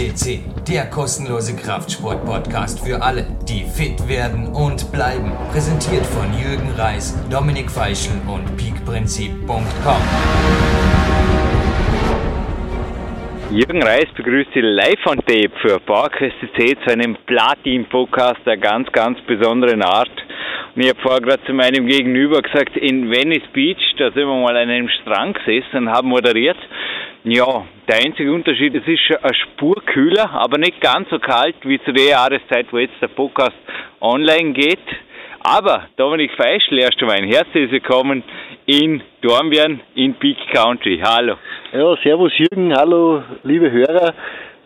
FCC, der kostenlose Kraftsport-Podcast für alle, die fit werden und bleiben. Präsentiert von Jürgen Reis, Dominik Feischl und peakprinzip.com. Jürgen Reis begrüßt Sie live on tape für PowerQuest CC zu einem Platin-Podcast der ganz, ganz besonderen Art. Und ich habe vorher gerade zu meinem Gegenüber gesagt, in Venice Beach, da sind wir mal an einem Strand gesessen und haben moderiert. Ja, der einzige Unterschied, es ist eine Spur kühler, aber nicht ganz so kalt wie zu der Jahreszeit, wo jetzt der Podcast online geht. Aber Dominik Feischl, erst einmal ein herzliches Willkommen in Dornbirn in Peak Country. Hallo. Ja, servus Jürgen, hallo liebe Hörer.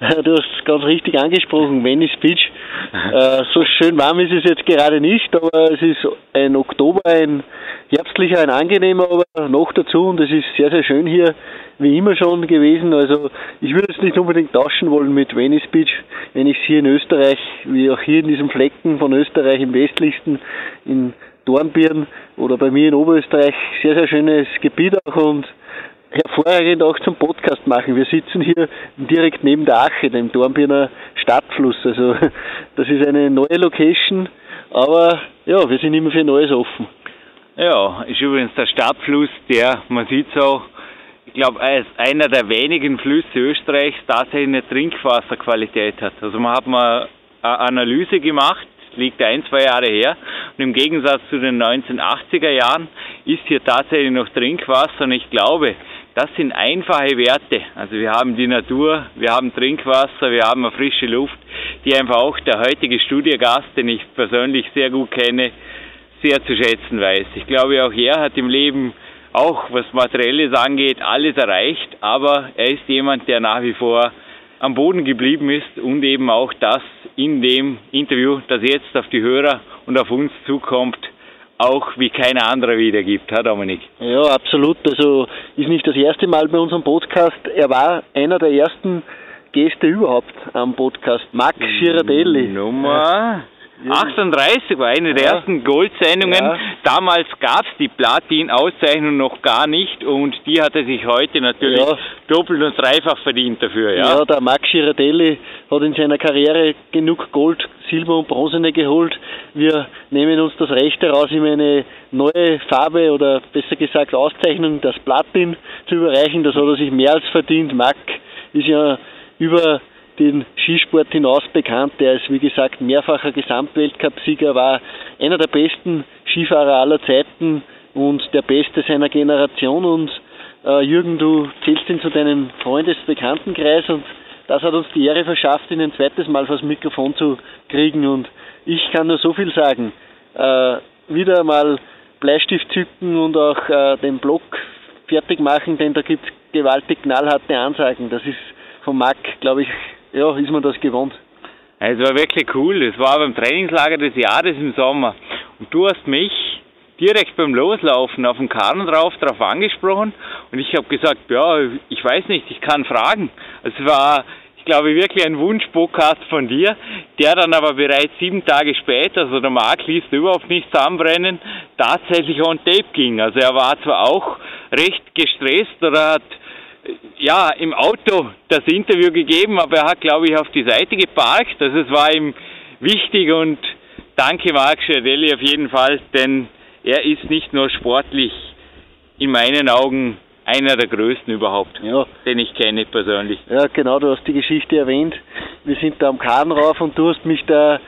Du hast ganz richtig angesprochen, Venice Beach. Äh, so schön warm ist es jetzt gerade nicht, aber es ist ein Oktober, ein herbstlicher, ein angenehmer, aber noch dazu und es ist sehr, sehr schön hier, wie immer schon gewesen. Also ich würde es nicht unbedingt tauschen wollen mit Venice Beach, wenn ich es hier in Österreich, wie auch hier in diesem Flecken von Österreich im westlichsten, in Dornbirn oder bei mir in Oberösterreich, sehr, sehr schönes Gebiet auch und hervorragend auch zum Podcast machen. Wir sitzen hier direkt neben der Ache, dem Dornbirner Stadtfluss. Also das ist eine neue Location, aber ja, wir sind immer für Neues offen. Ja, ist übrigens der Stadtfluss, der, man sieht es auch, ich glaube, als einer der wenigen Flüsse Österreichs tatsächlich eine Trinkwasserqualität hat. Also man hat mal eine Analyse gemacht, liegt ein, zwei Jahre her. Und im Gegensatz zu den 1980er Jahren ist hier tatsächlich noch Trinkwasser. Und ich glaube, das sind einfache Werte. Also wir haben die Natur, wir haben Trinkwasser, wir haben eine frische Luft, die einfach auch der heutige Studiogast, den ich persönlich sehr gut kenne, sehr zu schätzen weiß. Ich glaube, auch er hat im Leben auch was Materielles angeht, alles erreicht, aber er ist jemand, der nach wie vor am Boden geblieben ist und eben auch das in dem Interview, das jetzt auf die Hörer und auf uns zukommt, auch wie kein anderer wiedergibt, Herr Dominik? Ja, absolut. Also ist nicht das erste Mal bei unserem Podcast. Er war einer der ersten Gäste überhaupt am Podcast. Max Girardelli. Nummer 38 war eine der ersten Goldsendungen. Ja. Damals gab es die Platin-Auszeichnung noch gar nicht und die hat er sich heute natürlich ja. doppelt und dreifach verdient dafür. Ja, ja der Max Girardelli hat in seiner Karriere genug Gold, Silber und Bronzene geholt. Wir nehmen uns das Recht heraus, ihm eine neue Farbe oder besser gesagt Auszeichnung, das Platin zu überreichen. Das hat er sich mehr als verdient. Max ist ja über den Skisport hinaus bekannt. Der ist, wie gesagt, mehrfacher Gesamtweltcupsieger, war einer der besten Skifahrer aller Zeiten und der Beste seiner Generation. Und äh, Jürgen, du zählst ihn zu deinem Freundesbekanntenkreis und das hat uns die Ehre verschafft, ihn ein zweites Mal vors Mikrofon zu kriegen. Und ich kann nur so viel sagen. Äh, wieder mal Bleistift zücken und auch äh, den Block fertig machen, denn da gibt es gewaltig knallharte Ansagen. Das ist vom Mac, glaube ich, ja, ist man das gewohnt. Es war wirklich cool. Es war beim Trainingslager des Jahres im Sommer. Und du hast mich direkt beim Loslaufen auf dem Karren drauf darauf angesprochen und ich habe gesagt, ja, ich weiß nicht, ich kann fragen. Es war, ich glaube, wirklich ein Wunsch-Podcast von dir, der dann aber bereits sieben Tage später, also der Marc ließ überhaupt nicht zusammenbrennen, tatsächlich on tape ging. Also er war zwar auch recht gestresst oder hat ja, im Auto das Interview gegeben, aber er hat, glaube ich, auf die Seite geparkt. Also es war ihm wichtig und danke Marc Schiadelli auf jeden Fall, denn er ist nicht nur sportlich in meinen Augen einer der größten überhaupt, ja. den ich kenne persönlich. Ja, genau, du hast die Geschichte erwähnt. Wir sind da am Kahn rauf und du hast mich da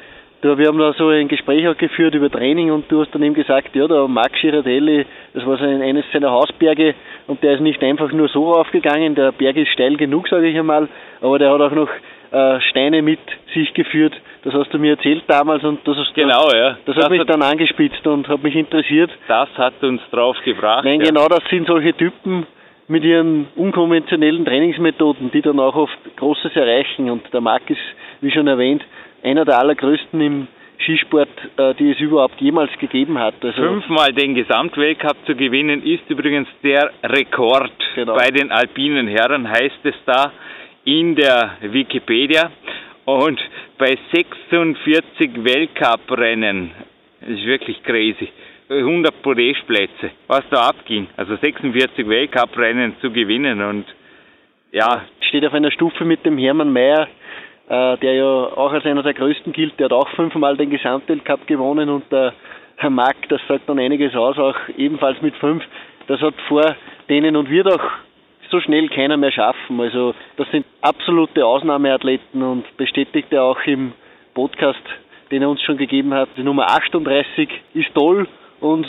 Du, wir haben da so ein Gespräch auch geführt über Training und du hast dann eben gesagt, ja, der Max Girardelli, das war sein, eines seiner Hausberge und der ist nicht einfach nur so raufgegangen, der Berg ist steil genug, sage ich einmal, aber der hat auch noch äh, Steine mit sich geführt. Das hast du mir erzählt damals und das, hast genau, du, ja. das, das hat mich hat, dann angespitzt und hat mich interessiert. Das hat uns drauf gebracht. Nein, ja. genau das sind solche Typen mit ihren unkonventionellen Trainingsmethoden, die dann auch oft Großes erreichen und der Marc ist, wie schon erwähnt, einer der allergrößten im Skisport, äh, die es überhaupt jemals gegeben hat. Also Fünfmal den Gesamtweltcup zu gewinnen ist übrigens der Rekord genau. bei den alpinen Herren, heißt es da in der Wikipedia. Und bei 46 Weltcuprennen, das ist wirklich crazy, 100 Podestplätze, was da abging. Also 46 Weltcuprennen zu gewinnen und ja. Steht auf einer Stufe mit dem Hermann Mayer äh, der ja auch als einer der größten gilt, der hat auch fünfmal den Gesamtweltcup gewonnen und der Herr Mack, das sagt dann einiges aus, auch ebenfalls mit fünf. Das hat vor denen und wird auch so schnell keiner mehr schaffen. Also das sind absolute Ausnahmeathleten und bestätigt er auch im Podcast, den er uns schon gegeben hat. Die Nummer 38 ist toll und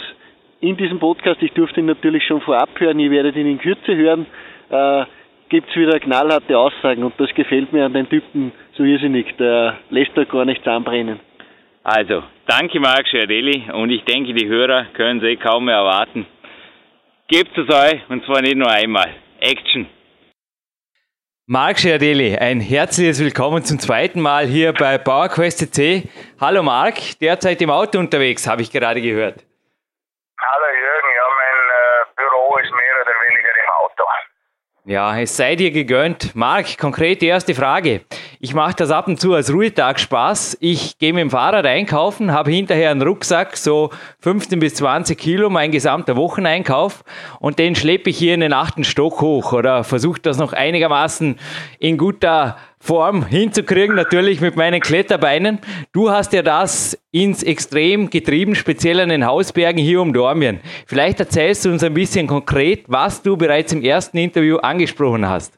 in diesem Podcast, ich durfte ihn natürlich schon vorab hören, ihr werdet ihn in Kürze hören, äh, gibt es wieder knallharte Aussagen und das gefällt mir an den Typen so irrsinnig. Der lässt da gar nichts anbrennen. Also, danke Marc Schiarelli und ich denke, die Hörer können sie kaum mehr erwarten. Gebt es euch und zwar nicht nur einmal. Action! Marc Schiarelli, ein herzliches Willkommen zum zweiten Mal hier bei PowerQuest CC. Hallo Marc, derzeit im Auto unterwegs, habe ich gerade gehört. Hallo Jürgen, ja, mein äh, Büro ist mehr oder weniger im Auto. Ja, es sei dir gegönnt. Marc, konkret die erste Frage. Ich mache das ab und zu als Ruhetag Spaß. Ich gehe mit dem Fahrrad einkaufen, habe hinterher einen Rucksack, so 15 bis 20 Kilo, mein gesamter Wocheneinkauf und den schleppe ich hier in den achten Stock hoch oder versuche das noch einigermaßen in guter Form hinzukriegen, natürlich mit meinen Kletterbeinen. Du hast ja das ins Extrem getrieben, speziell an den Hausbergen hier um Dormien. Vielleicht erzählst du uns ein bisschen konkret, was du bereits im ersten Interview angesprochen hast.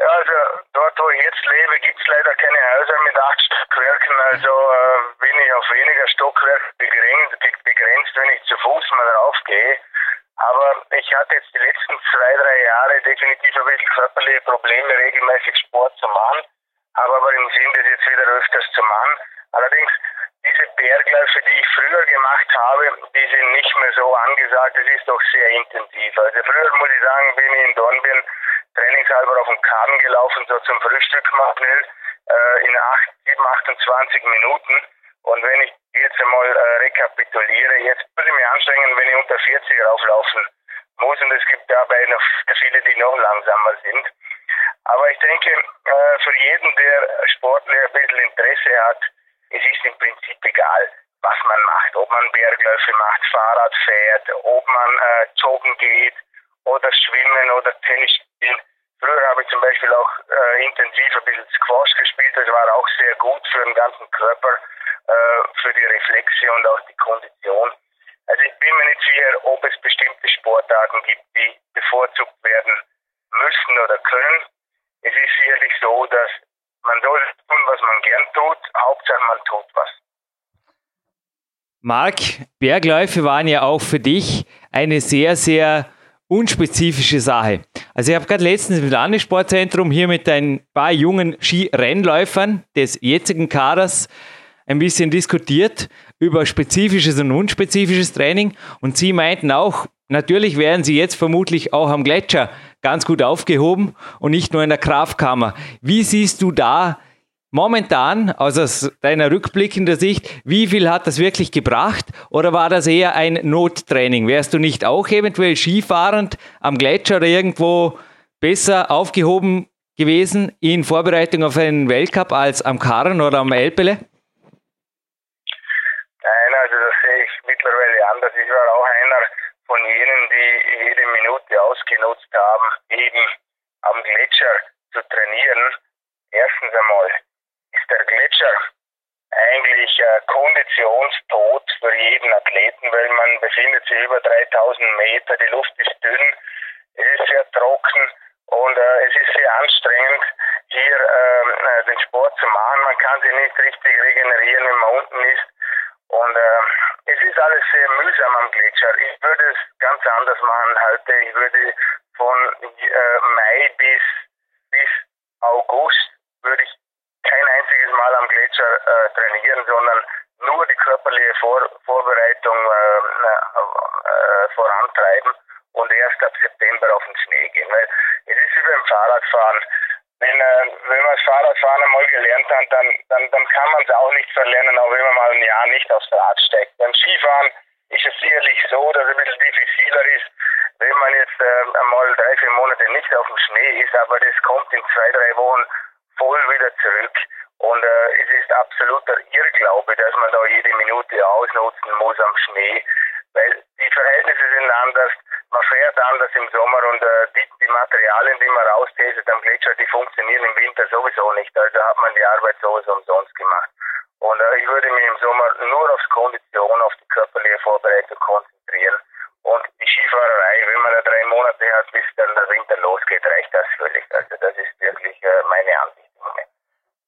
Ja, also dort, wo ich jetzt lebe, gibt es leider keine Häuser mit acht Stockwerken. Also äh, bin ich auf weniger Stockwerke begrenzt, begrenzt, wenn ich zu Fuß mal raufgehe. Aber ich hatte jetzt die letzten zwei, drei Jahre definitiv ein bisschen körperliche Probleme, regelmäßig Sport zu machen. Habe aber im Sinn, das jetzt wieder öfters zu machen. Allerdings, diese Bergläufe, die ich früher gemacht habe, die sind nicht mehr so angesagt. Es ist doch sehr intensiv. Also früher, muss ich sagen, bin ich in Dornbirn trainingshalber auf dem Kahn gelaufen, so zum Frühstück mal schnell, äh, in 8, 7, 28 Minuten. Und wenn ich jetzt einmal äh, rekapituliere, jetzt muss ich mich anstrengen, wenn ich unter 40 rauflaufen muss. Und es gibt dabei noch viele, die noch langsamer sind. Aber ich denke, äh, für jeden, der sportlich ein bisschen Interesse hat, es ist im Prinzip egal, was man macht. Ob man Bergläufe macht, Fahrrad fährt, ob man äh, joggen geht oder schwimmen oder Tennis spielen. Früher habe ich zum Beispiel auch äh, intensiv ein bisschen Squash gespielt. Das war auch sehr gut für den ganzen Körper, äh, für die Reflexe und auch die Kondition. Also ich bin mir nicht sicher, ob es bestimmte Sportarten gibt, die bevorzugt werden müssen oder können. Es ist sicherlich so, dass man soll tun, was man gern tut. Hauptsache man tut was. Marc, Bergläufe waren ja auch für dich eine sehr, sehr unspezifische Sache. Also ich habe gerade letztens im Landessportzentrum hier mit ein paar jungen Skirennläufern des jetzigen Kaders ein bisschen diskutiert über spezifisches und unspezifisches Training und sie meinten auch, natürlich wären sie jetzt vermutlich auch am Gletscher ganz gut aufgehoben und nicht nur in der Kraftkammer. Wie siehst du da momentan aus deiner rückblickenden Sicht, wie viel hat das wirklich gebracht oder war das eher ein Nottraining? Wärst du nicht auch eventuell skifahrend am Gletscher irgendwo besser aufgehoben gewesen in Vorbereitung auf einen Weltcup als am Karren oder am Elbele? Nein, also das sehe ich mittlerweile anders. Ich war auch einer von jenen, die jede Minute ausgenutzt haben, eben am Gletscher zu trainieren. Erstens einmal der Gletscher eigentlich äh, Konditionstod für jeden Athleten, weil man befindet sich über 3000 Meter, die Luft ist dünn, es ist sehr trocken und äh, es ist sehr anstrengend, hier ähm, äh, den Sport zu machen. Man kann sich nicht richtig regenerieren, wenn man unten ist. Und äh, es ist alles sehr mühsam am Gletscher. Ich würde es ganz anders machen heute. Ich würde von äh, Mai bis, bis August würde ich Mal am Gletscher äh, trainieren, sondern nur die körperliche Vor Vorbereitung äh, äh, vorantreiben und erst ab September auf den Schnee gehen. Weil es ist wie beim Fahrradfahren. Wenn, äh, wenn man das Fahrradfahren einmal gelernt hat, dann, dann, dann kann man es auch nicht verlernen, auch wenn man mal ein Jahr nicht aufs Rad steigt. Beim Skifahren ist es sicherlich so, dass es ein bisschen diffiziler ist, wenn man jetzt äh, einmal drei, vier Monate nicht auf dem Schnee ist, aber das kommt in zwei, drei Wochen voll wieder zurück. Und äh, es ist absoluter Irrglaube, dass man da jede Minute ausnutzen muss am Schnee, weil die Verhältnisse sind anders. man fährt anders im Sommer und äh, die, die Materialien, die man raustestet am Gletscher, die funktionieren im Winter sowieso nicht. Also hat man die Arbeit sowieso umsonst gemacht. Und äh, ich würde mich im Sommer nur aufs Kondition, auf die körperliche Vorbereitung konzentrieren. Und die Skifahrerei, wenn man da drei Monate hat, bis dann der Winter losgeht, reicht das völlig. Also das ist wirklich äh, meine Ansicht.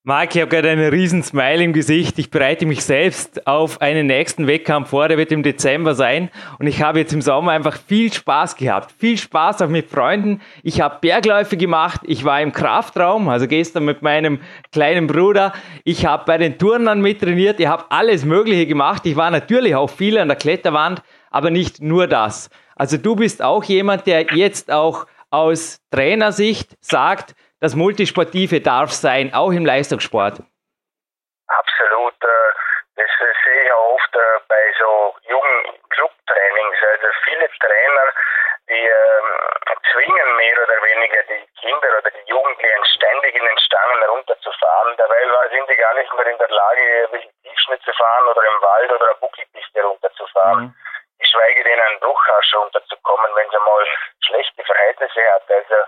Marc, ich habe gerade einen riesen Smile im Gesicht. Ich bereite mich selbst auf einen nächsten Wettkampf vor, der wird im Dezember sein. Und ich habe jetzt im Sommer einfach viel Spaß gehabt. Viel Spaß auch mit Freunden. Ich habe Bergläufe gemacht. Ich war im Kraftraum, also gestern mit meinem kleinen Bruder. Ich habe bei den Turnern mittrainiert. Ich habe alles Mögliche gemacht. Ich war natürlich auch viel an der Kletterwand, aber nicht nur das. Also du bist auch jemand, der jetzt auch aus Trainersicht sagt, das Multisportive darf sein, auch im Leistungssport. Absolut. Äh, das sehe ich auch oft äh, bei so jungen Clubtrainings. Also viele Trainer, die ähm, zwingen mehr oder weniger die Kinder oder die Jugendlichen ständig in den Stangen runterzufahren. Dabei sind die gar nicht mehr in der Lage, Tiefschnitt zu fahren oder im Wald oder eine Buckelpiste runterzufahren. Mhm. Geschweige denn einen Bruchhasch runterzukommen, wenn sie mal schlechte Verhältnisse hat. Also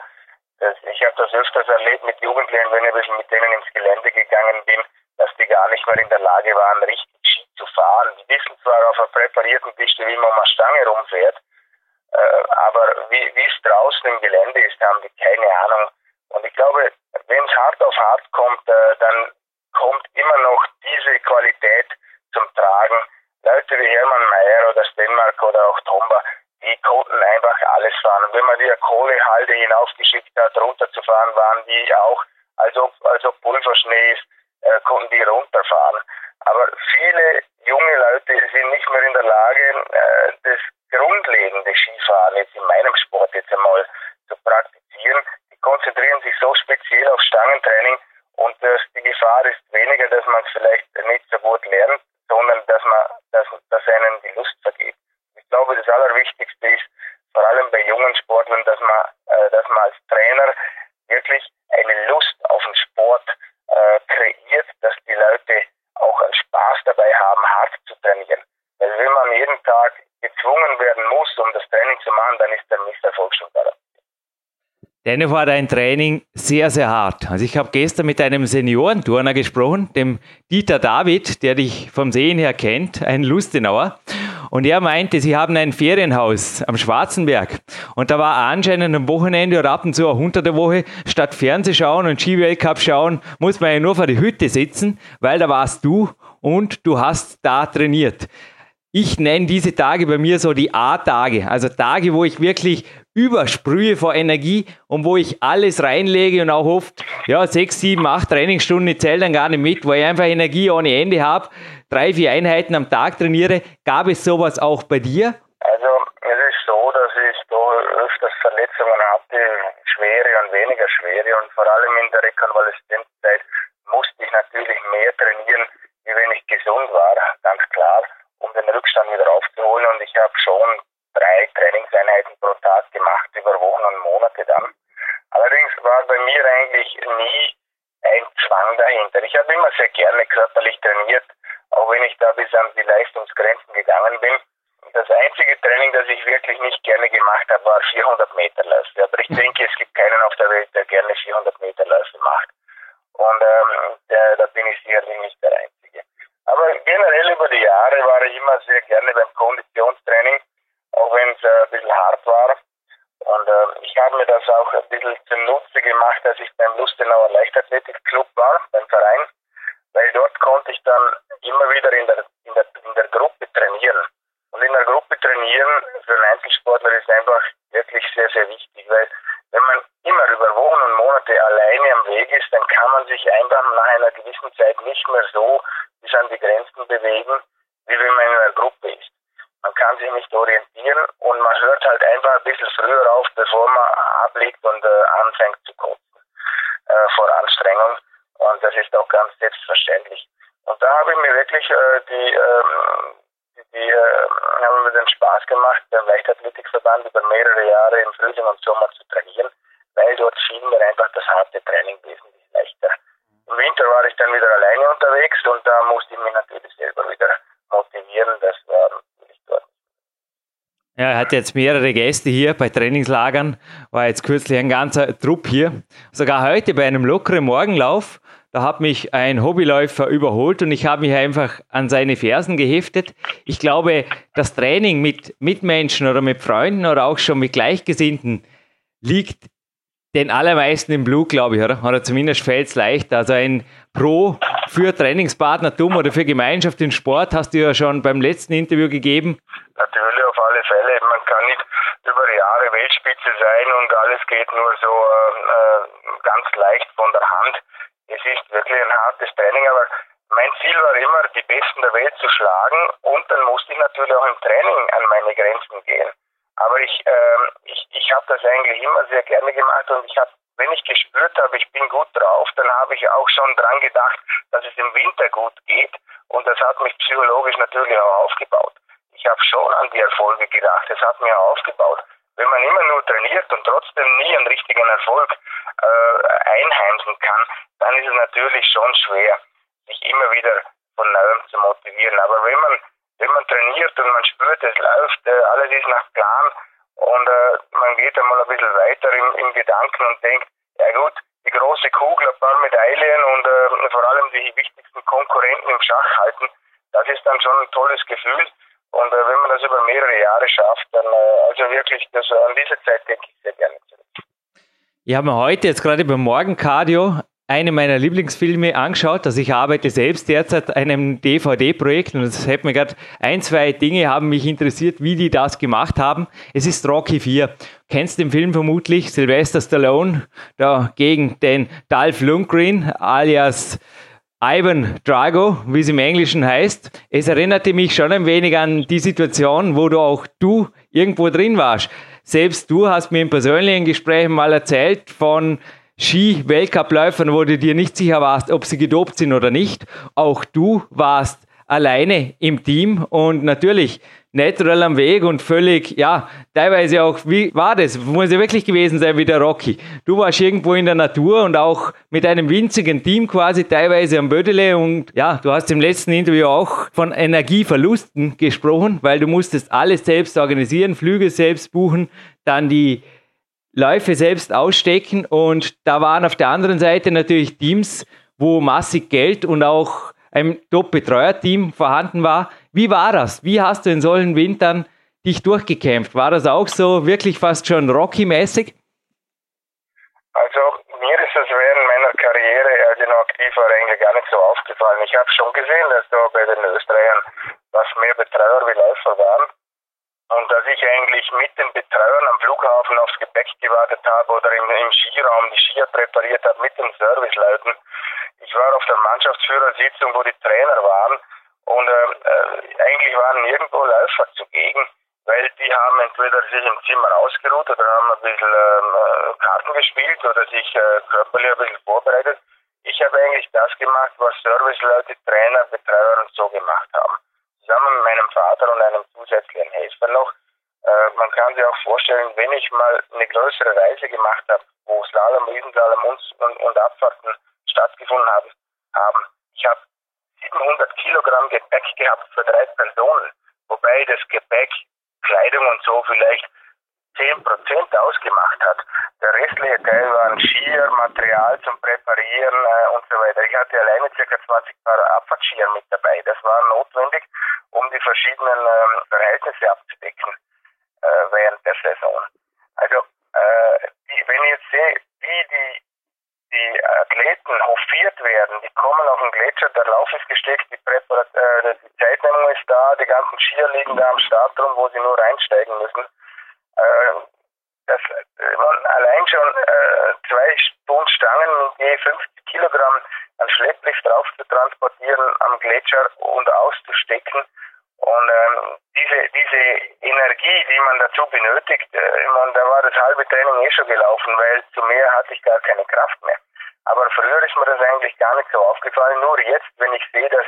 ich habe das öfters erlebt mit Jugendlichen, wenn ich mit denen ins Gelände gegangen bin, dass die gar nicht mehr in der Lage waren, richtig Ski zu fahren. Die wissen zwar auf einer präparierten Piste, wie man eine Stange rumfährt, äh, aber wie es draußen im Gelände ist, haben die keine Ahnung. Und ich glaube, wenn es hart auf hart kommt, äh, dann kommt immer noch diese Qualität zum Tragen. Leute wie Hermann Mayer oder Stenmark oder auch Tomba, die konnten einfach alles fahren. Und wenn man die Kohlehalde hinaufgeschickt hat, runterzufahren, waren die auch, als ob, als ob Pulverschnee ist, äh, konnten die runterfahren. Aber viele junge Leute sind nicht mehr in der Lage, äh, das grundlegende Skifahren jetzt in meinem Sport jetzt einmal zu praktizieren. Die konzentrieren sich so speziell auf Stangentraining und das, die Gefahr ist weniger, dass man es vielleicht nicht so gut lernt, sondern dass man, dass, dass einen die Lust vergeht glaube, das Allerwichtigste ist, vor allem bei jungen Sportlern, dass man, äh, dass man als Trainer wirklich eine Lust auf den Sport äh, kreiert, dass die Leute auch einen Spaß dabei haben, hart zu trainieren. Weil wenn man jeden Tag gezwungen werden muss, um das Training zu machen, dann ist der Misserfolg schon garantiert. Dennoch war dein Training sehr, sehr hart. Also ich habe gestern mit einem Seniorenturner gesprochen, dem Dieter David, der dich vom Sehen her kennt, ein Lustenauer. Und er meinte, sie haben ein Ferienhaus am Schwarzenberg. Und da war anscheinend am Wochenende oder ab und zu auch unter der Woche, statt Fernsehschauen und Skiweltcup schauen, muss man ja nur vor die Hütte sitzen, weil da warst du und du hast da trainiert. Ich nenne diese Tage bei mir so die A-Tage, also Tage, wo ich wirklich übersprühe vor Energie und wo ich alles reinlege und auch oft, ja, sechs, sieben, acht Trainingsstunden, zählen dann gar nicht mit, wo ich einfach Energie ohne Ende habe, drei, vier Einheiten am Tag trainiere. Gab es sowas auch bei dir? Also es ist so, dass ich da öfters Verletzungen hatte, schwere und weniger schwere und vor allem in der Rekonvaleszenzzeit musste ich natürlich mehr trainieren, wie wenn ich gesund war, ganz klar, um den Rückstand wieder aufzuholen und ich habe schon drei Trainingseinheiten pro Tag gemacht, über Wochen und Monate dann. Allerdings war bei mir eigentlich nie ein Zwang dahinter. Ich habe immer sehr gerne körperlich trainiert, auch wenn ich da bis an die Leistungsgrenzen gegangen bin. Das einzige Training, das ich wirklich nicht gerne gemacht habe, war 400 Meter Läufe. Aber ich denke, es gibt keinen auf der Welt, der gerne 400 Meter Läufe macht. Und ähm, der, da bin ich sicherlich nicht der Einzige. Aber generell über die Jahre war ich immer sehr gerne beim Konditionstraining, auch wenn es äh, ein bisschen hart war. Und äh, ich habe mir das auch ein bisschen zunutze gemacht, als ich beim Lustenauer Leichtathletikclub war, beim Verein weil dort konnte ich dann immer wieder in der, in der, in der Gruppe trainieren. Und in der Gruppe trainieren für einen Einzelsportler ist einfach wirklich sehr, sehr wichtig, weil wenn man immer über Wochen und Monate alleine am Weg ist, dann kann man sich einfach nach einer gewissen Zeit nicht mehr so bis an die Grenzen bewegen, wie wenn man in einer Gruppe ist. Man kann sich nicht orientieren und man hört halt einfach ein bisschen früher auf, bevor man ablegt und äh, anfängt zu kotzen äh, vor Anstrengung. Und das ist auch ganz selbstverständlich. Und da habe ich mir wirklich äh, die, ähm, die, die äh, haben mir den Spaß gemacht, beim Leichtathletikverband über mehrere Jahre im Frühling und Sommer zu trainieren, weil dort fiel mir einfach das harte Training wesentlich leichter. Im Winter war ich dann wieder alleine unterwegs und da musste ich mich natürlich selber wieder motivieren. Das war natürlich dort. Ja, er hat jetzt mehrere Gäste hier bei Trainingslagern, war jetzt kürzlich ein ganzer Trupp hier. Sogar heute bei einem lockeren Morgenlauf, da hat mich ein Hobbyläufer überholt und ich habe mich einfach an seine Fersen geheftet. Ich glaube, das Training mit Mitmenschen oder mit Freunden oder auch schon mit Gleichgesinnten liegt den allermeisten im Blut, glaube ich, oder? Oder zumindest fällt es leicht. Also ein Pro für Trainingspartnertum oder für Gemeinschaft im Sport hast du ja schon beim letzten Interview gegeben. Natürlich, auf alle Fälle. Man kann nicht über Jahre Weltspitze sein und alles geht nur so äh, ganz leicht von der Hand. Es ist wirklich ein hartes Training, aber mein Ziel war immer, die Besten der Welt zu schlagen und dann musste ich natürlich auch im Training an meine Grenzen gehen. Aber ich, äh, ich, ich habe das eigentlich immer sehr gerne gemacht und ich habe, wenn ich gespürt habe, ich bin gut drauf, dann habe ich auch schon dran gedacht, dass es im Winter gut geht und das hat mich psychologisch natürlich auch aufgebaut. Ich habe schon an die Erfolge gedacht, es hat mir aufgebaut. Wenn man immer nur trainiert und trotzdem nie einen richtigen Erfolg äh, einheimsen kann, dann ist es natürlich schon schwer, sich immer wieder von neuem zu motivieren. Aber wenn man wenn man trainiert und man spürt, es läuft, äh, alles ist nach Plan und äh, man geht einmal ein bisschen weiter im, im Gedanken und denkt, ja gut, die große Kugel, ein paar Medaillen und äh, vor allem die wichtigsten Konkurrenten im Schach halten, das ist dann schon ein tolles Gefühl. Und äh, wenn man das über mehrere Jahre schafft, dann äh, also wirklich, das, an diese Zeit denke ich sehr gerne zurück. Ich habe mir heute jetzt gerade beim Morgencardio eine meiner Lieblingsfilme angeschaut. Also ich arbeite selbst derzeit an einem DVD-Projekt und es hat mir gerade ein, zwei Dinge haben mich interessiert, wie die das gemacht haben. Es ist Rocky 4. Kennst den Film vermutlich? Sylvester Stallone da gegen den Dolph Lundgren alias Ivan Drago, wie es im Englischen heißt. Es erinnerte mich schon ein wenig an die Situation, wo du auch du irgendwo drin warst. Selbst du hast mir in persönlichen Gesprächen mal erzählt von Ski-Weltcup-Läufern, wo du dir nicht sicher warst, ob sie gedopt sind oder nicht. Auch du warst alleine im Team und natürlich natural am Weg und völlig, ja, teilweise auch, wie war das? Muss ja wirklich gewesen sein wie der Rocky. Du warst irgendwo in der Natur und auch mit einem winzigen Team quasi teilweise am Bödele und ja, du hast im letzten Interview auch von Energieverlusten gesprochen, weil du musstest alles selbst organisieren, Flüge selbst buchen, dann die Läufe selbst ausstecken und da waren auf der anderen Seite natürlich Teams, wo massig Geld und auch ein Top-Betreuer-Team vorhanden war. Wie war das? Wie hast du in solchen Wintern dich durchgekämpft? War das auch so wirklich fast schon Rocky-mäßig? Also mir ist es während meiner Karriere, als ich noch aktiv war, eigentlich gar nicht so aufgefallen. Ich habe schon gesehen, dass da bei den Österreichern was mehr Betreuer wie Läufer waren. Und dass ich eigentlich mit den Betreuern am Flughafen aufs Gepäck gewartet habe oder im, im Skiraum die Skier präpariert habe mit den Serviceleuten. Ich war auf der Mannschaftsführersitzung, wo die Trainer waren und äh, äh, eigentlich waren nirgendwo Läufer zugegen, weil die haben entweder sich im Zimmer ausgeruht oder haben ein bisschen ähm, äh, Karten gespielt oder sich äh, körperlich ein bisschen vorbereitet. Ich habe eigentlich das gemacht, was Serviceleute, Trainer, Betreuer und so gemacht haben zusammen mit meinem Vater und einem zusätzlichen Helfer noch. Äh, man kann sich auch vorstellen, wenn ich mal eine größere Reise gemacht habe, wo Slalom, Riesenslalom und, und, und Abfahrten stattgefunden haben, haben. ich habe 700 Kilogramm Gepäck gehabt für drei Personen, wobei das Gepäck, Kleidung und so vielleicht 10% ausgemacht hat. Der restliche Teil waren Skier, Material zum Präparieren äh, und so weiter. Ich hatte alleine ca. 20 Paar Abfahrtskier mit dabei. Das war notwendig, um die verschiedenen ähm, Verhältnisse abzudecken äh, während der Saison. Also, äh, die, wenn ich jetzt sehe, wie die, die Athleten hofiert werden, die kommen auf den Gletscher, der Lauf ist gesteckt, die, Präparat äh, die Zeitnehmung ist da, die ganzen Skier liegen da am Startrum, wo sie nur reinsteigen müssen. Äh, das, man allein schon äh, zwei Stunden Stangen mit je 50 Kilogramm an Schlepplift drauf zu transportieren am Gletscher und auszustecken. Und ähm, diese, diese Energie, die man dazu benötigt, äh, man, da war das halbe Training eh schon gelaufen, weil zu mehr hatte ich gar keine Kraft mehr. Aber früher ist mir das eigentlich gar nicht so aufgefallen. Nur jetzt, wenn ich sehe, dass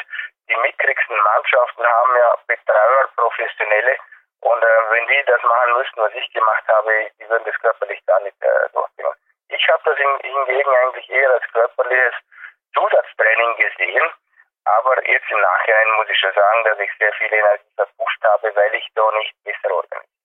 die mickrigsten Mannschaften haben ja Betreuer, Professionelle, und äh, wenn die das machen müssten, was ich gemacht habe, die würden das körperlich gar nicht äh, durchbringen. Ich habe das in, hingegen eigentlich eher als körperliches Zusatztraining gesehen. Aber jetzt im Nachhinein muss ich schon sagen, dass ich sehr viel Energie verpusht habe, weil ich da nicht besser organisiert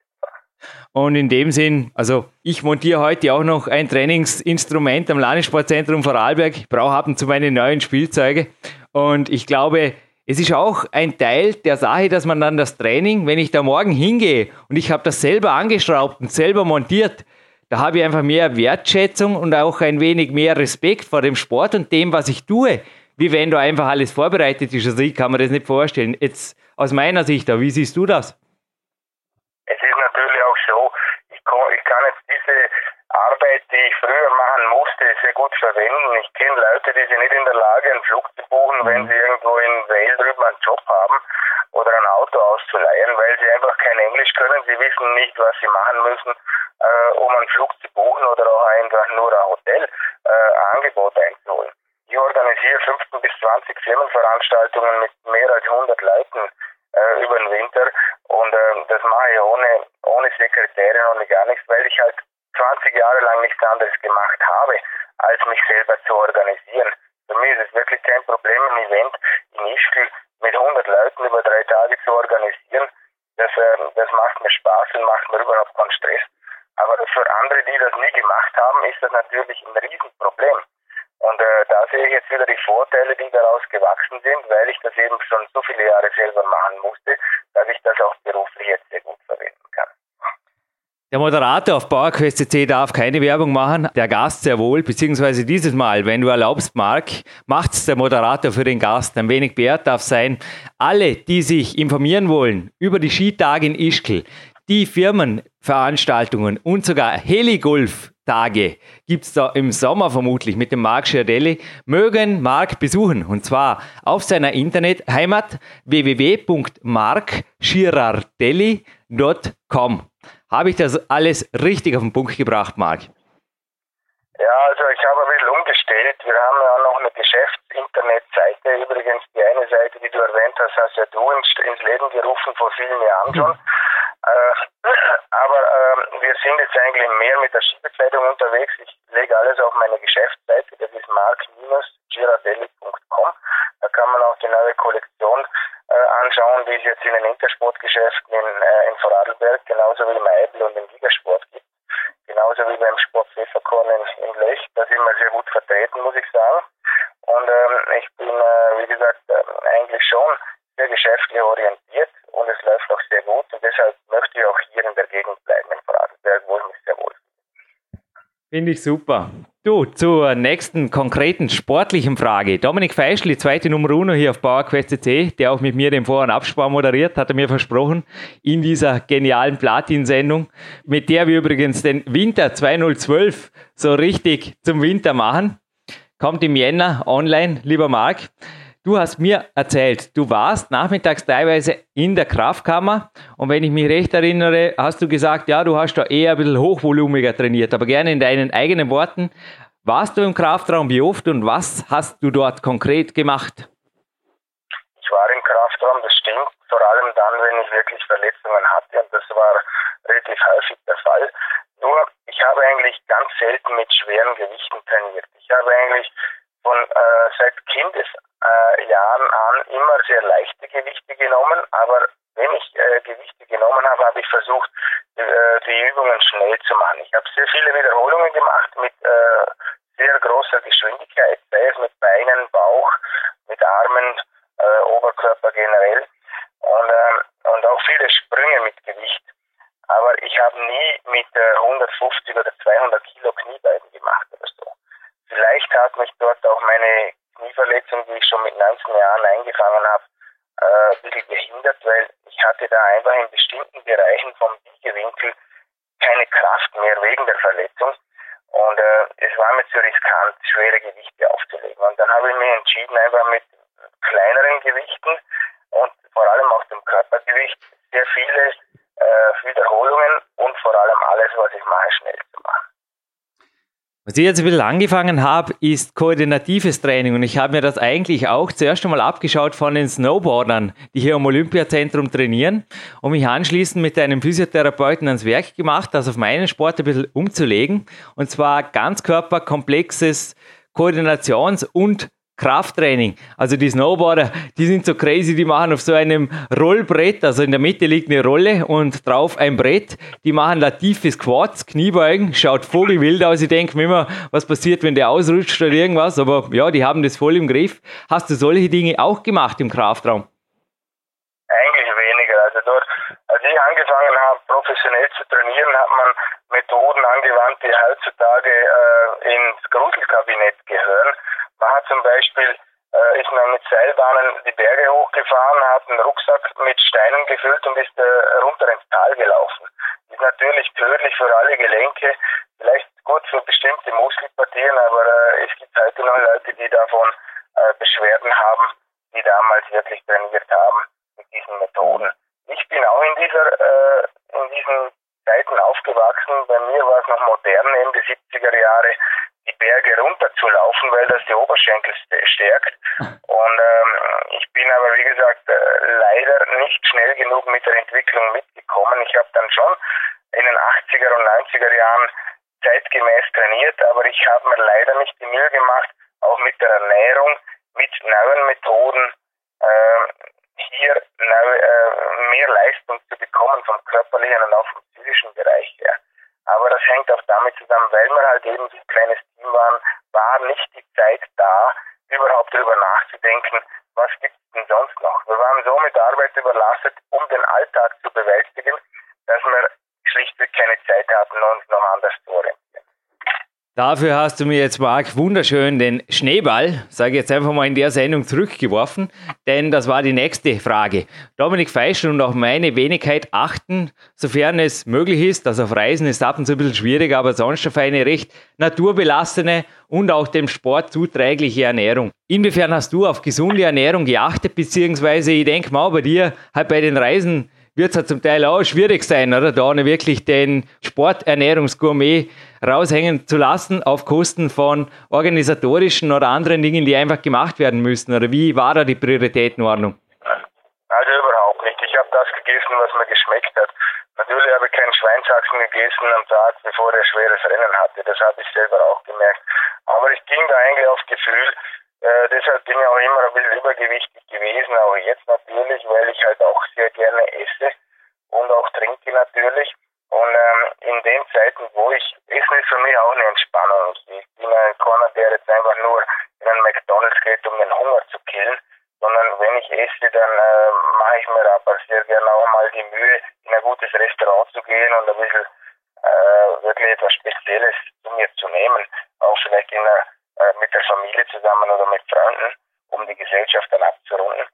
Und in dem Sinn, also ich montiere heute auch noch ein Trainingsinstrument am Landessportzentrum Vorarlberg. Ich brauche ab und zu meine neuen Spielzeuge. Und ich glaube, es ist auch ein Teil der Sache, dass man dann das Training, wenn ich da morgen hingehe und ich habe das selber angeschraubt und selber montiert, da habe ich einfach mehr Wertschätzung und auch ein wenig mehr Respekt vor dem Sport und dem, was ich tue, wie wenn da einfach alles vorbereitet ist. Also ich kann mir das nicht vorstellen. Jetzt aus meiner Sicht, wie siehst du das? Arbeit, die ich früher machen musste, sehr gut verwenden. Ich kenne Leute, die sind nicht in der Lage, einen Flug zu buchen, mhm. wenn sie irgendwo in Wales drüben einen Job haben oder ein Auto auszuleihen, weil sie einfach kein Englisch können. Sie wissen nicht, was sie machen müssen, äh, um einen Flug zu buchen oder auch einfach nur ein Hotel äh, einzuholen. Ich organisiere 15 bis 20 Firmenveranstaltungen mit mehr als 100 Leuten äh, über den Winter und äh, das mache ich ohne, ohne Sekretärin, ohne gar nichts, weil ich halt 20 Jahre lang nichts anderes gemacht habe, als mich selber zu organisieren. Für mich ist es wirklich kein Problem, ein Event in Ischgl mit 100 Leuten über drei Tage zu organisieren. Das, äh, das macht mir Spaß und macht mir überhaupt keinen Stress. Aber für andere, die das nie gemacht haben, ist das natürlich ein Riesenproblem. Und äh, da sehe ich jetzt wieder die Vorteile, die daraus gewachsen sind, weil ich das eben schon so viele Jahre selber machen musste, dass ich das auch beruflich jetzt sehr gut verwenden kann. Der Moderator auf PowerQuest.cc darf keine Werbung machen, der Gast sehr wohl, beziehungsweise dieses Mal, wenn du erlaubst, Marc, macht's der Moderator für den Gast. Ein wenig Bert darf sein. Alle, die sich informieren wollen über die Skitage in Ischgl, die Firmenveranstaltungen und sogar Heligolf-Tage gibt es da im Sommer vermutlich mit dem Marc Schiardelli, mögen Marc besuchen. Und zwar auf seiner Internetheimat www.markschirardelli.com. Habe ich das alles richtig auf den Punkt gebracht, Marc? Ja, also ich habe ein bisschen umgestellt. Wir haben ja auch noch eine Geschäftsinternetseite. Übrigens, die eine Seite, die du erwähnt hast, hast ja du ins, Leben gerufen vor vielen Jahren schon. Äh, aber äh, wir sind jetzt eigentlich mehr mit der Skibekleidung unterwegs. Ich lege alles auf meine Geschäftsseite. Das ist mark-girardelli.com. Da kann man auch die neue Kollektion äh, anschauen, die es jetzt in den Intersportgeschäften in, äh, in Vorarlberg, genauso wie im Eibel und im Ligasport gibt. Genauso wie beim Sport Pfefferkorn in, in Lech. Da sind wir sehr gut vertreten, muss ich sagen. Und ähm, ich bin, äh, wie gesagt, äh, eigentlich schon sehr geschäftlich orientiert und es läuft auch sehr gut. Und deshalb möchte ich auch hier in der Gegend bleiben, in Vorarlberg, wo ich mich sehr wohl Finde ich super. Du, zur nächsten konkreten sportlichen Frage. Dominik Feischl, die zweite Nummer uno hier auf PowerQuest.cc, der auch mit mir den Vor- und Abspar moderiert, hat er mir versprochen, in dieser genialen Platin-Sendung, mit der wir übrigens den Winter 2012 so richtig zum Winter machen. Kommt im Jänner online, lieber Marc. Du hast mir erzählt, du warst nachmittags teilweise in der Kraftkammer und wenn ich mich recht erinnere, hast du gesagt, ja, du hast da eher ein bisschen hochvolumiger trainiert, aber gerne in deinen eigenen Worten. Warst du im Kraftraum wie oft und was hast du dort konkret gemacht? Ich war im Kraftraum, das stimmt, vor allem dann, wenn ich wirklich Verletzungen hatte und das war relativ häufig der Fall. Nur, ich habe eigentlich ganz selten mit schweren Gewichten trainiert. Ich habe eigentlich von äh, seit Kindesjahren äh, an immer sehr leichte Gewichte genommen, aber wenn ich äh, Gewichte genommen habe, habe ich versucht, äh, die Übungen schnell zu machen. Ich habe sehr viele Wiederholungen gemacht mit äh, sehr großer Geschwindigkeit, sei es mit Beinen, Bauch, mit Armen, äh, Oberkörper generell und, äh, und auch viele Sprünge mit Gewicht. Aber ich habe nie mit äh, 150 oder 200 Kilo Kniebeiden gemacht oder so. Vielleicht hat mich dort auch meine Knieverletzung, die ich schon mit 19 Jahren eingefangen habe, äh, ein bisschen gehindert, weil ich hatte da einfach in bestimmten Bereichen vom Biegewinkel keine Kraft mehr wegen der Verletzung. Und äh, es war mir zu riskant, schwere Gewichte aufzulegen. Und dann habe ich mich entschieden, einfach mit kleineren Gewichten und vor allem auch dem Körpergewicht sehr viele äh, Wiederholungen und vor allem alles, was ich mache, schnell zu machen. Was ich jetzt ein bisschen angefangen habe, ist koordinatives Training. Und ich habe mir das eigentlich auch zuerst einmal abgeschaut von den Snowboardern, die hier am Olympiazentrum trainieren und mich anschließend mit einem Physiotherapeuten ans Werk gemacht, das auf meinen Sport ein bisschen umzulegen. Und zwar ganzkörperkomplexes Koordinations- und Krafttraining. Also die Snowboarder, die sind so crazy, die machen auf so einem Rollbrett, also in der Mitte liegt eine Rolle und drauf ein Brett. Die machen da tiefe Squats, Kniebeugen, schaut vogelwild aus. Ich denke mir immer, was passiert, wenn der ausrutscht oder irgendwas. Aber ja, die haben das voll im Griff. Hast du solche Dinge auch gemacht im Kraftraum? Eigentlich weniger. Also dort, als ich angefangen habe, professionell zu trainieren, hat man Methoden angewandt, die heutzutage äh, ins Gruselkabinett gehören. Man hat zum Beispiel äh, ist man mit Seilbahnen die Berge hochgefahren, hat einen Rucksack mit Steinen gefüllt und ist äh, runter ins Tal gelaufen. Ist natürlich tödlich für alle Gelenke, vielleicht gut für bestimmte Muskelpartien, aber äh, es gibt heute noch Leute, die davon äh, Beschwerden haben, die damals wirklich trainiert haben mit diesen Methoden. Ich bin auch in dieser äh, in diesen Zeiten aufgewachsen. Bei mir war es noch modern, Ende 70er Jahre die Berge runterzulaufen, weil das die Oberschenkel stärkt. Und ähm, ich bin aber, wie gesagt, äh, leider nicht schnell genug mit der Entwicklung mitgekommen. Ich habe dann schon in den 80er und 90er Jahren zeitgemäß trainiert, aber ich habe mir leider nicht die Mühe gemacht, auch mit der Ernährung, mit neuen Methoden, äh, hier neue, äh, mehr Leistung zu bekommen vom körperlichen und auch vom psychischen Bereich her. Aber das hängt auch damit zusammen, weil wir halt eben so ein kleines Team waren, war nicht die Zeit da, überhaupt darüber nachzudenken, was gibt es denn sonst noch. Wir waren so mit Arbeit überlastet, um den Alltag zu bewältigen, dass wir schlichtweg keine Zeit hatten, uns noch anders zu orientieren. Dafür hast du mir jetzt, Marc, wunderschön den Schneeball, sage ich jetzt einfach mal in der Sendung zurückgeworfen, denn das war die nächste Frage. Dominik Feischl und auch meine Wenigkeit achten, sofern es möglich ist, das auf Reisen ist ab und zu ein bisschen schwierig, aber sonst auf eine recht naturbelassene und auch dem Sport zuträgliche Ernährung. Inwiefern hast du auf gesunde Ernährung geachtet, beziehungsweise ich denke mal bei dir halt bei den Reisen wird es halt zum Teil auch schwierig sein, oder? Da wirklich den Sporternährungsgourmet raushängen zu lassen auf Kosten von organisatorischen oder anderen Dingen, die einfach gemacht werden müssen? Oder wie war da die Prioritätenordnung? Also überhaupt nicht. Ich habe das gegessen, was mir geschmeckt hat. Natürlich habe ich keinen Schweinshaxen gegessen am Tag, bevor er schweres Rennen hatte. Das habe ich selber auch gemerkt. Aber ich ging da eigentlich auf Gefühl. Äh, deshalb bin ich auch immer ein bisschen übergewichtig gewesen, auch jetzt natürlich, weil ich halt auch sehr gerne esse und auch trinke natürlich. Und ähm, in den Zeiten, wo ich, Essen ist für mich auch eine Entspannung. Ich bin ein keiner, der jetzt einfach nur in einen McDonalds geht, um den Hunger zu killen, sondern wenn ich esse, dann äh, mache ich mir aber sehr gerne auch mal die Mühe, in ein gutes Restaurant zu gehen und ein bisschen äh, wirklich etwas Spezielles zu mir zu nehmen. Auch vielleicht in einer, äh, mit der Familie zusammen oder mit Freunden, um die Gesellschaft dann abzurunden.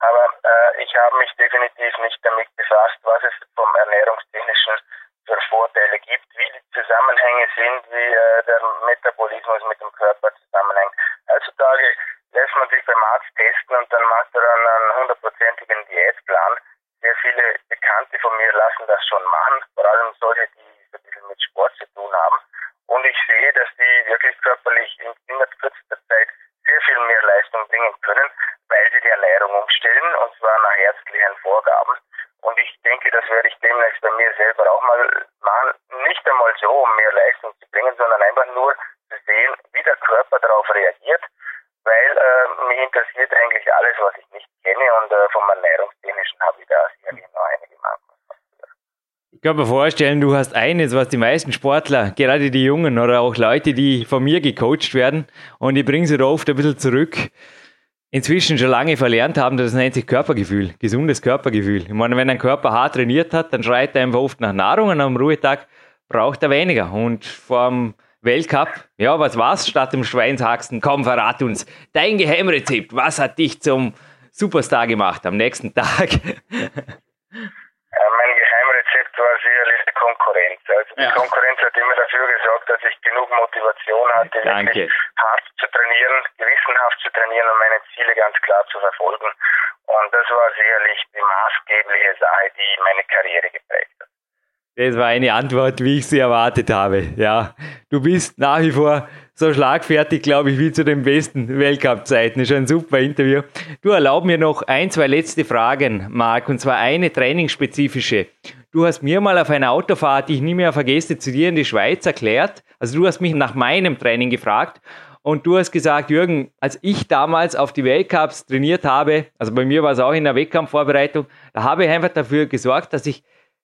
Aber äh, ich habe mich definitiv nicht damit befasst, was es vom ernährungstechnischen für Vorteile gibt, wie die Zusammenhänge sind, wie äh, der Metabolismus mit dem Körper zusammenhängt. Heutzutage lässt man sich beim Arzt testen und dann macht er dann einen hundertprozentigen Diätplan. Sehr viele Bekannte von mir lassen das schon machen, vor allem solche, die ein bisschen mit Sport zu tun haben. Und ich sehe, dass die wirklich körperlich in, in kürzester Zeit sehr viel mehr Leistung bringen können, weil sie die Ernährung umstellen und zwar nach ärztlichen Vorgaben. Und ich denke, das werde ich demnächst bei mir selber auch mal machen. Nicht einmal so, um mehr Leistung zu bringen, sondern einfach nur zu sehen, wie der Körper darauf reagiert, weil äh, mich interessiert eigentlich alles, was ich nicht kenne und äh, vom Ernährungstechnischen habe ich da sicherlich noch einige Marken. Ich kann mir vorstellen, du hast eines, was die meisten Sportler, gerade die Jungen oder auch Leute, die von mir gecoacht werden, und ich bringe sie da oft ein bisschen zurück, inzwischen schon lange verlernt haben, das nennt sich Körpergefühl, gesundes Körpergefühl. Ich meine, wenn ein Körper hart trainiert hat, dann schreit er einfach oft nach Nahrung und am Ruhetag braucht er weniger. Und vor Weltcup, ja, was war's statt dem Schweinshaxen? Komm, verrat uns dein Geheimrezept. Was hat dich zum Superstar gemacht am nächsten Tag? Sicherlich die Konkurrenz. Also die ja. Konkurrenz hat immer dafür gesorgt, dass ich genug Motivation hatte, Danke. wirklich hart zu trainieren, gewissenhaft zu trainieren und meine Ziele ganz klar zu verfolgen. Und das war sicherlich die maßgebliche Sache, die meine Karriere geprägt hat. Das war eine Antwort, wie ich sie erwartet habe. Ja, du bist nach wie vor so schlagfertig, glaube ich, wie zu den besten Weltcup-Zeiten. Ist ein super Interview. Du erlaub mir noch ein, zwei letzte Fragen, Marc, und zwar eine trainingsspezifische. Du hast mir mal auf einer Autofahrt, die ich nie mehr vergesse, zu dir in die Schweiz erklärt. Also du hast mich nach meinem Training gefragt Und du hast gesagt, Jürgen, als ich damals auf die Weltcups trainiert habe, also bei mir war es auch in der Wettkampfvorbereitung, da habe ich einfach dafür gesorgt, dass ich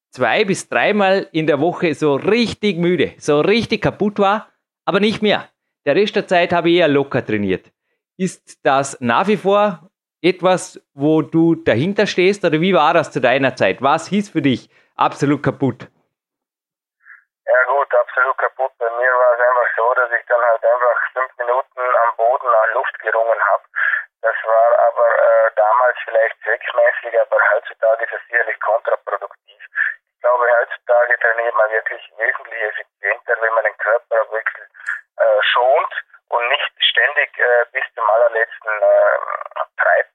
zwei bis dreimal in der Woche so richtig müde, so richtig kaputt war, aber nicht mehr. Der Rest der Zeit habe ich eher locker trainiert. Ist das nach wie vor etwas, wo du dahinter stehst oder wie war das zu deiner Zeit? Was hieß für dich absolut kaputt? Ja gut, absolut kaputt. Bei mir war es einfach so, dass ich dann halt einfach fünf Minuten am Boden nach Luft gerungen habe. Das war aber äh, damals vielleicht zweckmäßig, aber heutzutage ist es sicherlich kontraproduktiv. Ich glaube, heutzutage trainiert man wirklich wesentlich effizienter, wenn man den Körper wirklich äh, schont und nicht ständig äh, bis zum allerletzten äh, treibt.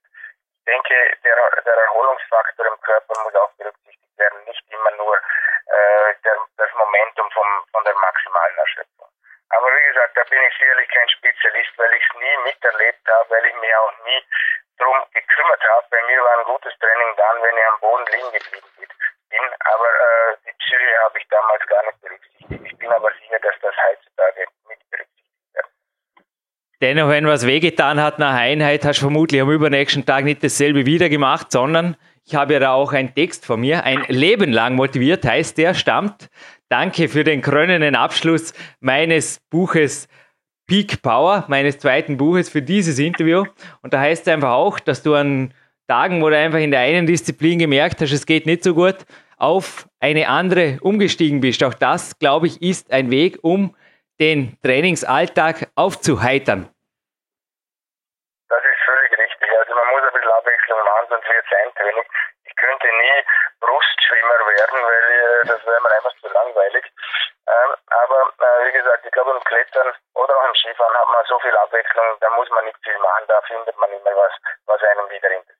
Ich denke, der, der Erholungsfaktor im Körper muss auch berücksichtigt werden, nicht immer nur äh, der, das Momentum vom, von der maximalen Erschöpfung. Aber wie gesagt, da bin ich sicherlich kein Spezialist, weil ich es nie miterlebt habe, weil ich mich auch nie drum gekümmert habe. Bei mir war ein gutes Training dann, wenn ich am Boden liegen geblieben bin. Aber äh, die Psyche habe ich damals gar nicht berücksichtigt. Ich bin aber sicher, dass das heutzutage mit berücksichtigt wird. Dennoch, wenn was wehgetan hat nach Einheit, hast du vermutlich am übernächsten Tag nicht dasselbe wieder gemacht, sondern ich habe ja da auch einen Text von mir, ein Leben lang motiviert heißt der, stammt. Danke für den krönenden Abschluss meines Buches Peak Power, meines zweiten Buches für dieses Interview. Und da heißt es einfach auch, dass du an Tagen, wo du einfach in der einen Disziplin gemerkt hast, es geht nicht so gut, auf eine andere umgestiegen bist. Auch das, glaube ich, ist ein Weg, um den Trainingsalltag aufzuheitern. Das ist völlig richtig. Also man muss ein bisschen Wird es eintränig. Ich könnte nie Brustschwimmer werden, weil äh, das wäre mir einfach zu langweilig. Ähm, aber äh, wie gesagt, ich glaube im Klettern oder auch im Skifahren hat man so viel Abwechslung, da muss man nicht viel machen, da findet man immer was, was einem wieder interessiert.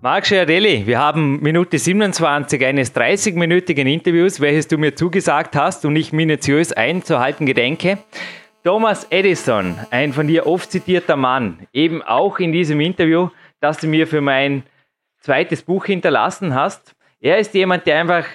Marc Schiarelli, wir haben Minute 27 eines 30-minütigen Interviews, welches du mir zugesagt hast und ich minutiös einzuhalten gedenke. Thomas Edison, ein von dir oft zitierter Mann, eben auch in diesem Interview, das du mir für mein zweites Buch hinterlassen hast. Er ist jemand, der einfach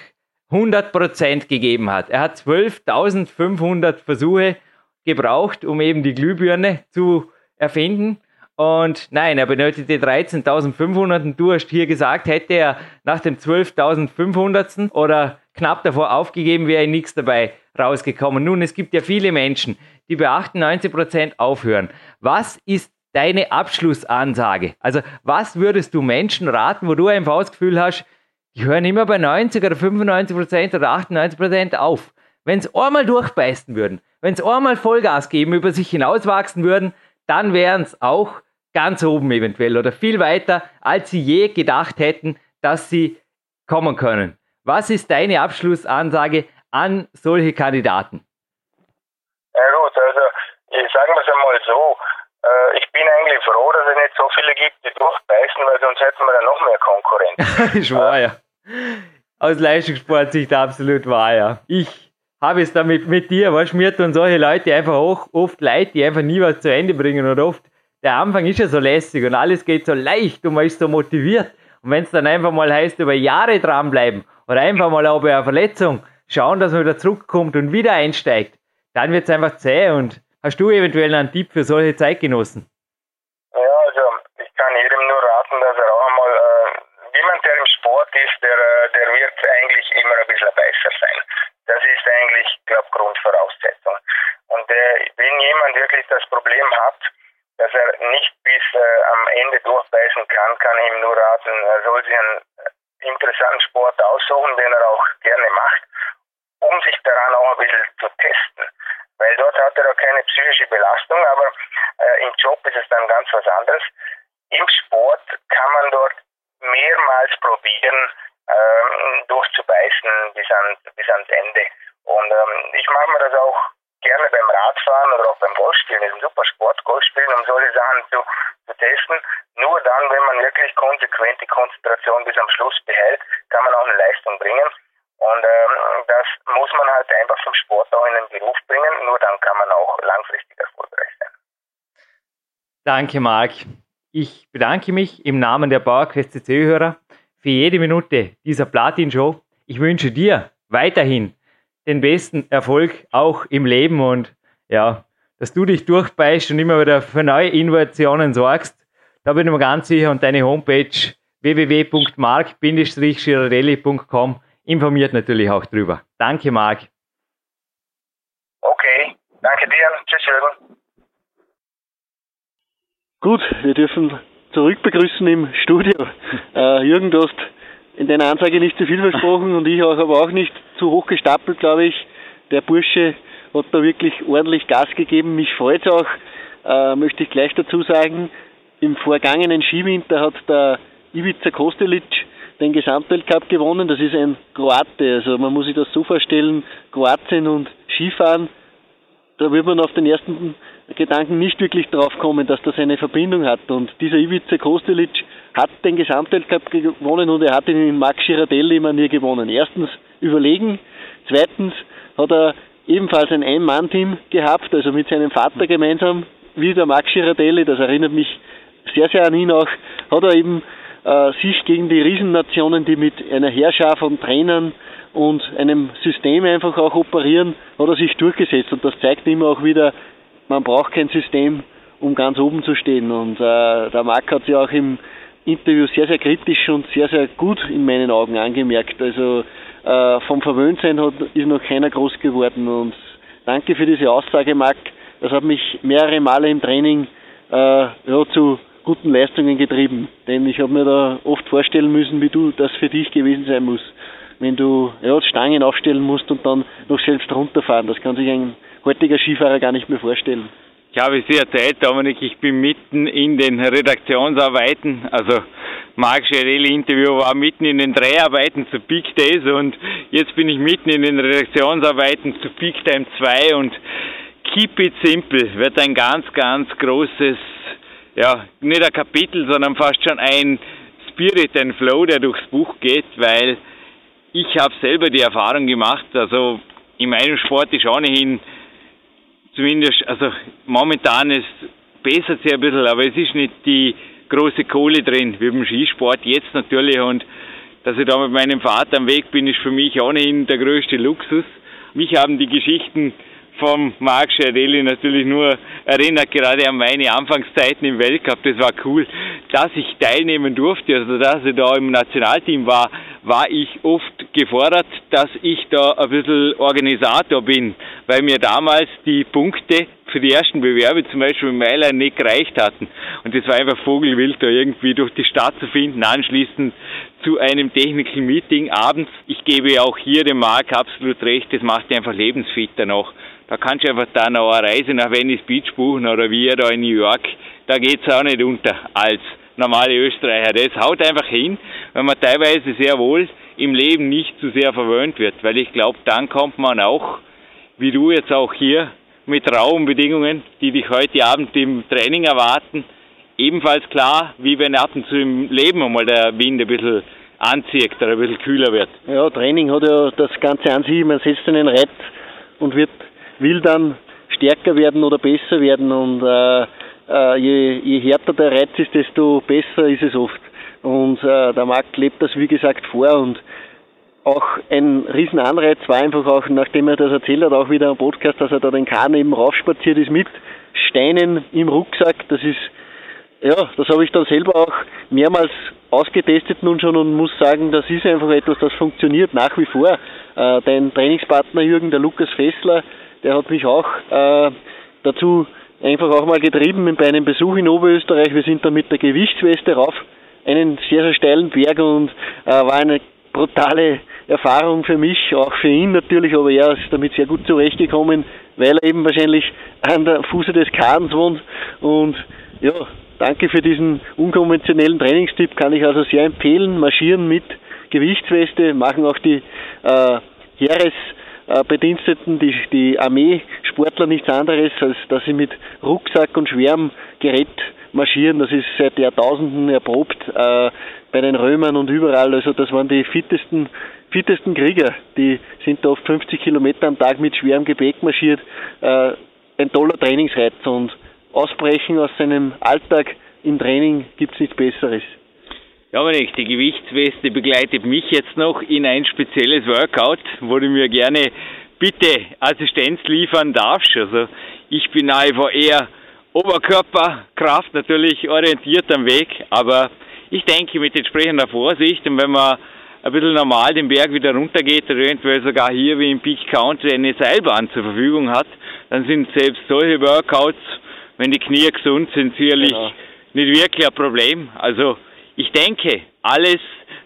100% gegeben hat. Er hat 12.500 Versuche gebraucht, um eben die Glühbirne zu erfinden. Und nein, er benötigte 13.500 und du hast hier gesagt, hätte er nach dem 12.500. oder knapp davor aufgegeben, wäre nichts dabei rausgekommen. Nun, es gibt ja viele Menschen, die bei 98% aufhören. Was ist deine Abschlussansage? Also, was würdest du Menschen raten, wo du einfach das Gefühl hast, die hören immer bei 90 oder 95% oder 98% auf? Wenn sie einmal durchbeißen würden, wenn sie einmal Vollgas geben, über sich hinauswachsen würden, dann wären es auch ganz oben eventuell oder viel weiter, als sie je gedacht hätten, dass sie kommen können. Was ist deine Abschlussansage an solche Kandidaten? Ja gut, also ich sage es einmal so, äh, ich bin eigentlich froh, dass es nicht so viele gibt, die durchbeißen, weil sonst hätten wir dann noch mehr Konkurrenz. ich war ja. Aus Leistungssportsicht absolut wahr, ja. Ich habe es damit mit dir, du, mir tun solche Leute einfach auch oft leid, die einfach nie was zu Ende bringen und oft, der Anfang ist ja so lässig und alles geht so leicht und man ist so motiviert. Und wenn es dann einfach mal heißt, über Jahre dranbleiben oder einfach mal auch bei einer Verletzung schauen, dass man wieder zurückkommt und wieder einsteigt, dann wird es einfach zäh und hast du eventuell einen Tipp für solche Zeitgenossen? Ja, also ich kann jedem nur raten, dass er auch einmal, äh, jemand, der im Sport ist, der, äh, der wird eigentlich immer ein bisschen besser sein. Das ist eigentlich, glaube Grundvoraussetzung. Und äh, wenn jemand wirklich das Problem hat, dass er nicht bis äh, am Ende durchbeißen kann, kann ich ihm nur raten, er soll sich einen interessanten Sport aussuchen, den er auch gerne macht, um sich daran auch ein bisschen zu testen. Weil dort hat er auch keine psychische Belastung, aber äh, im Job ist es dann ganz was anderes. Im Sport kann man dort mehrmals probieren, ähm, durchzubeißen bis, an, bis ans Ende. Und ähm, ich mache mir das auch gerne beim Radfahren oder auch beim Golfspielen, das ist ein super Sport, Golfspielen, um solche Sachen zu, zu testen. Nur dann, wenn man wirklich konsequent die Konzentration bis am Schluss behält, kann man auch eine Leistung bringen. Und ähm, das muss man halt einfach vom Sport auch in den Beruf bringen. Nur dann kann man auch langfristig erfolgreich sein. Danke, Marc. Ich bedanke mich im Namen der PowerQuest CC-Hörer für jede Minute dieser Platin-Show. Ich wünsche dir weiterhin den besten Erfolg auch im Leben und ja, dass du dich durchbeißt und immer wieder für neue Innovationen sorgst. Da bin ich mir ganz sicher und deine Homepage www.mark-girardelli.com informiert natürlich auch drüber. Danke, Marc. Okay, danke dir. Tschüss, Jürgen. Gut, wir dürfen zurück begrüßen im Studio. Äh, Jürgen, du hast in deiner Ansage nicht zu viel versprochen und ich auch, aber auch nicht zu hoch gestapelt, glaube ich. Der Bursche hat da wirklich ordentlich Gas gegeben. Mich freut es auch, äh, möchte ich gleich dazu sagen, im vergangenen Skiwinter hat der Ivica Kostelic den Gesamtweltcup gewonnen. Das ist ein Kroate. Also man muss sich das so vorstellen, Kroatien und Skifahren, da wird man auf den ersten Gedanken nicht wirklich drauf kommen, dass das eine Verbindung hat. Und dieser Ivica Kostelic hat den Gesamtweltcup gewonnen und er hat ihn in Max Girardelli Manier gewonnen. Erstens überlegen, zweitens hat er ebenfalls ein Ein-Mann-Team gehabt, also mit seinem Vater gemeinsam, wie der Max Girardelli, das erinnert mich sehr, sehr an ihn auch, hat er eben äh, sich gegen die Riesennationen, die mit einer Herrschaft von Trainern und einem System einfach auch operieren, hat er sich durchgesetzt und das zeigt immer auch wieder, man braucht kein System, um ganz oben zu stehen und äh, der Marc hat sich auch im Interview sehr, sehr kritisch und sehr, sehr gut in meinen Augen angemerkt. Also äh, vom Verwöhntsein hat, ist noch keiner groß geworden und danke für diese Aussage, Marc. Das hat mich mehrere Male im Training äh, ja, zu guten Leistungen getrieben. Denn ich habe mir da oft vorstellen müssen, wie du das für dich gewesen sein muss. Wenn du ja, Stangen aufstellen musst und dann noch selbst runterfahren. Das kann sich ein heutiger Skifahrer gar nicht mehr vorstellen. Ich habe sehr Zeit, Dominik. Ich bin mitten in den Redaktionsarbeiten. Also Marc Scherelli Interview war mitten in den Dreharbeiten zu Peak Days und jetzt bin ich mitten in den Redaktionsarbeiten zu Peak Time 2 und Keep It Simple wird ein ganz, ganz großes ja, nicht ein Kapitel, sondern fast schon ein Spirit, ein Flow, der durchs Buch geht, weil ich habe selber die Erfahrung gemacht, also in meinem Sport ist ohnehin zumindest, also momentan ist bessert sich ein bisschen, aber es ist nicht die große Kohle drin, wie beim Skisport jetzt natürlich und dass ich da mit meinem Vater am Weg bin, ist für mich ohnehin der größte Luxus. Mich haben die Geschichten vom Marc Schiarelli natürlich nur erinnert, gerade an meine Anfangszeiten im Weltcup. Das war cool, dass ich teilnehmen durfte, also dass ich da im Nationalteam war, war ich oft gefordert, dass ich da ein bisschen Organisator bin, weil mir damals die Punkte für die ersten Bewerbe zum Beispiel in Mailand nicht gereicht hatten. Und das war einfach Vogelwild, da irgendwie durch die Stadt zu finden, anschließend zu einem Technical Meeting abends. Ich gebe auch hier dem Marc absolut recht, das macht einfach lebensfitter noch. Da kannst du einfach da noch eine Reise nach Venice Beach buchen oder wie da in New York. Da geht es auch nicht unter als normale Österreicher. Das haut einfach hin, wenn man teilweise sehr wohl im Leben nicht zu sehr verwöhnt wird. Weil ich glaube, dann kommt man auch, wie du jetzt auch hier, mit Raumbedingungen, die dich heute Abend im Training erwarten, ebenfalls klar, wie wenn ab und zu im Leben einmal der Wind ein bisschen anzieht oder ein bisschen kühler wird. Ja, Training hat ja das Ganze an sich, man setzt einen Rett und wird will dann stärker werden oder besser werden und äh, äh, je, je härter der Reiz ist, desto besser ist es oft. Und äh, der Markt lebt das wie gesagt vor und auch ein Riesenanreiz war einfach auch, nachdem er das erzählt hat, auch wieder am Podcast, dass er da den Kahn eben raufspaziert ist mit Steinen im Rucksack. Das ist, ja, das habe ich dann selber auch mehrmals ausgetestet nun schon und muss sagen, das ist einfach etwas, das funktioniert nach wie vor. Äh, dein Trainingspartner Jürgen, der Lukas Fessler, der hat mich auch äh, dazu einfach auch mal getrieben bei einem Besuch in Oberösterreich. Wir sind da mit der Gewichtsweste rauf, einen sehr, sehr steilen Berg und äh, war eine brutale Erfahrung für mich, auch für ihn natürlich, aber er ist damit sehr gut zurechtgekommen, weil er eben wahrscheinlich an der Fuße des Kahns wohnt und ja, danke für diesen unkonventionellen Trainingstipp, kann ich also sehr empfehlen, marschieren mit Gewichtsweste, machen auch die äh, Heeres Bediensteten, die, die Armeesportler nichts anderes, als dass sie mit Rucksack und schwerem Gerät marschieren. Das ist seit Jahrtausenden erprobt äh, bei den Römern und überall. Also das waren die fittesten, fittesten Krieger. Die sind da oft 50 Kilometer am Tag mit schwerem Gepäck marschiert. Äh, ein toller Trainingsreiz und Ausbrechen aus seinem Alltag im Training gibt es nichts Besseres. Dominik, die Gewichtsweste begleitet mich jetzt noch in ein spezielles Workout, wo du mir gerne bitte Assistenz liefern darfst. Also Ich bin einfach eher Oberkörperkraft natürlich orientiert am Weg, aber ich denke mit entsprechender Vorsicht und wenn man ein bisschen normal den Berg wieder runtergeht oder eventuell sogar hier wie im Peak Country eine Seilbahn zur Verfügung hat, dann sind selbst solche Workouts, wenn die Knie gesund sind, sicherlich genau. nicht wirklich ein Problem. Also ich denke, alles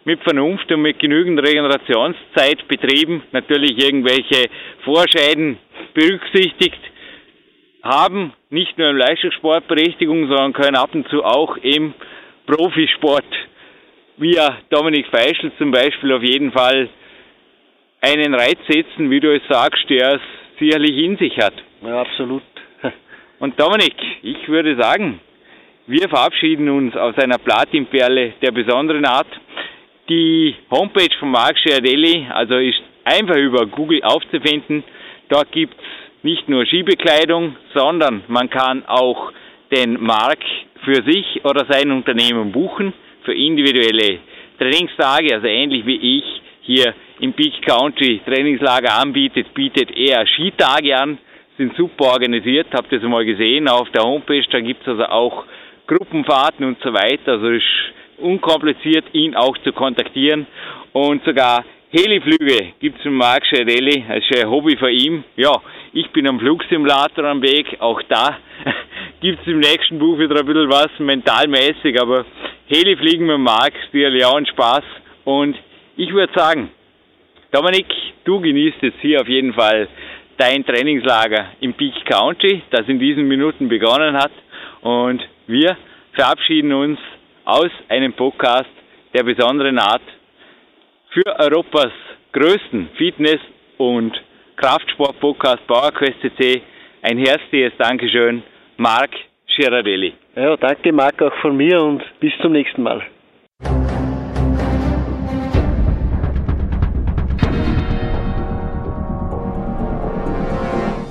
mit Vernunft und mit genügend Regenerationszeit betrieben, natürlich irgendwelche Vorschäden berücksichtigt, haben nicht nur im Leistungssport Berechtigung, sondern können ab und zu auch im Profisport, wie Dominik Feischl zum Beispiel, auf jeden Fall einen Reiz setzen, wie du es sagst, der es sicherlich in sich hat. Ja, absolut. Und Dominik, ich würde sagen, wir verabschieden uns aus einer Platinperle der besonderen Art. Die Homepage von Marc Schiardelli, also ist einfach über Google aufzufinden. Dort gibt es nicht nur Skibekleidung, sondern man kann auch den Mark für sich oder sein Unternehmen buchen für individuelle Trainingstage, also ähnlich wie ich hier im Peak Country Trainingslager anbietet, bietet er Skitage an, sind super organisiert, habt ihr es mal gesehen auf der Homepage, da gibt es also auch Gruppenfahrten und so weiter, also ist unkompliziert, ihn auch zu kontaktieren und sogar Heliflüge gibt es von Marc Schiarelli, das ist ein Hobby von ihm. Ja, ich bin am Flugsimulator am Weg, auch da gibt es im nächsten Buch wieder ein bisschen was mentalmäßig, aber Helifliegen mit Marc ist sicherlich auch ein Spaß. Und ich würde sagen, Dominik, du genießt jetzt hier auf jeden Fall dein Trainingslager im Peak County, das in diesen Minuten begonnen hat. Und wir verabschieden uns aus einem Podcast der besonderen Art für Europas größten Fitness- und Kraftsport-Podcast PowerQuest CC. Ein herzliches Dankeschön, Marc Girardelli. Ja, danke Marc auch von mir und bis zum nächsten Mal.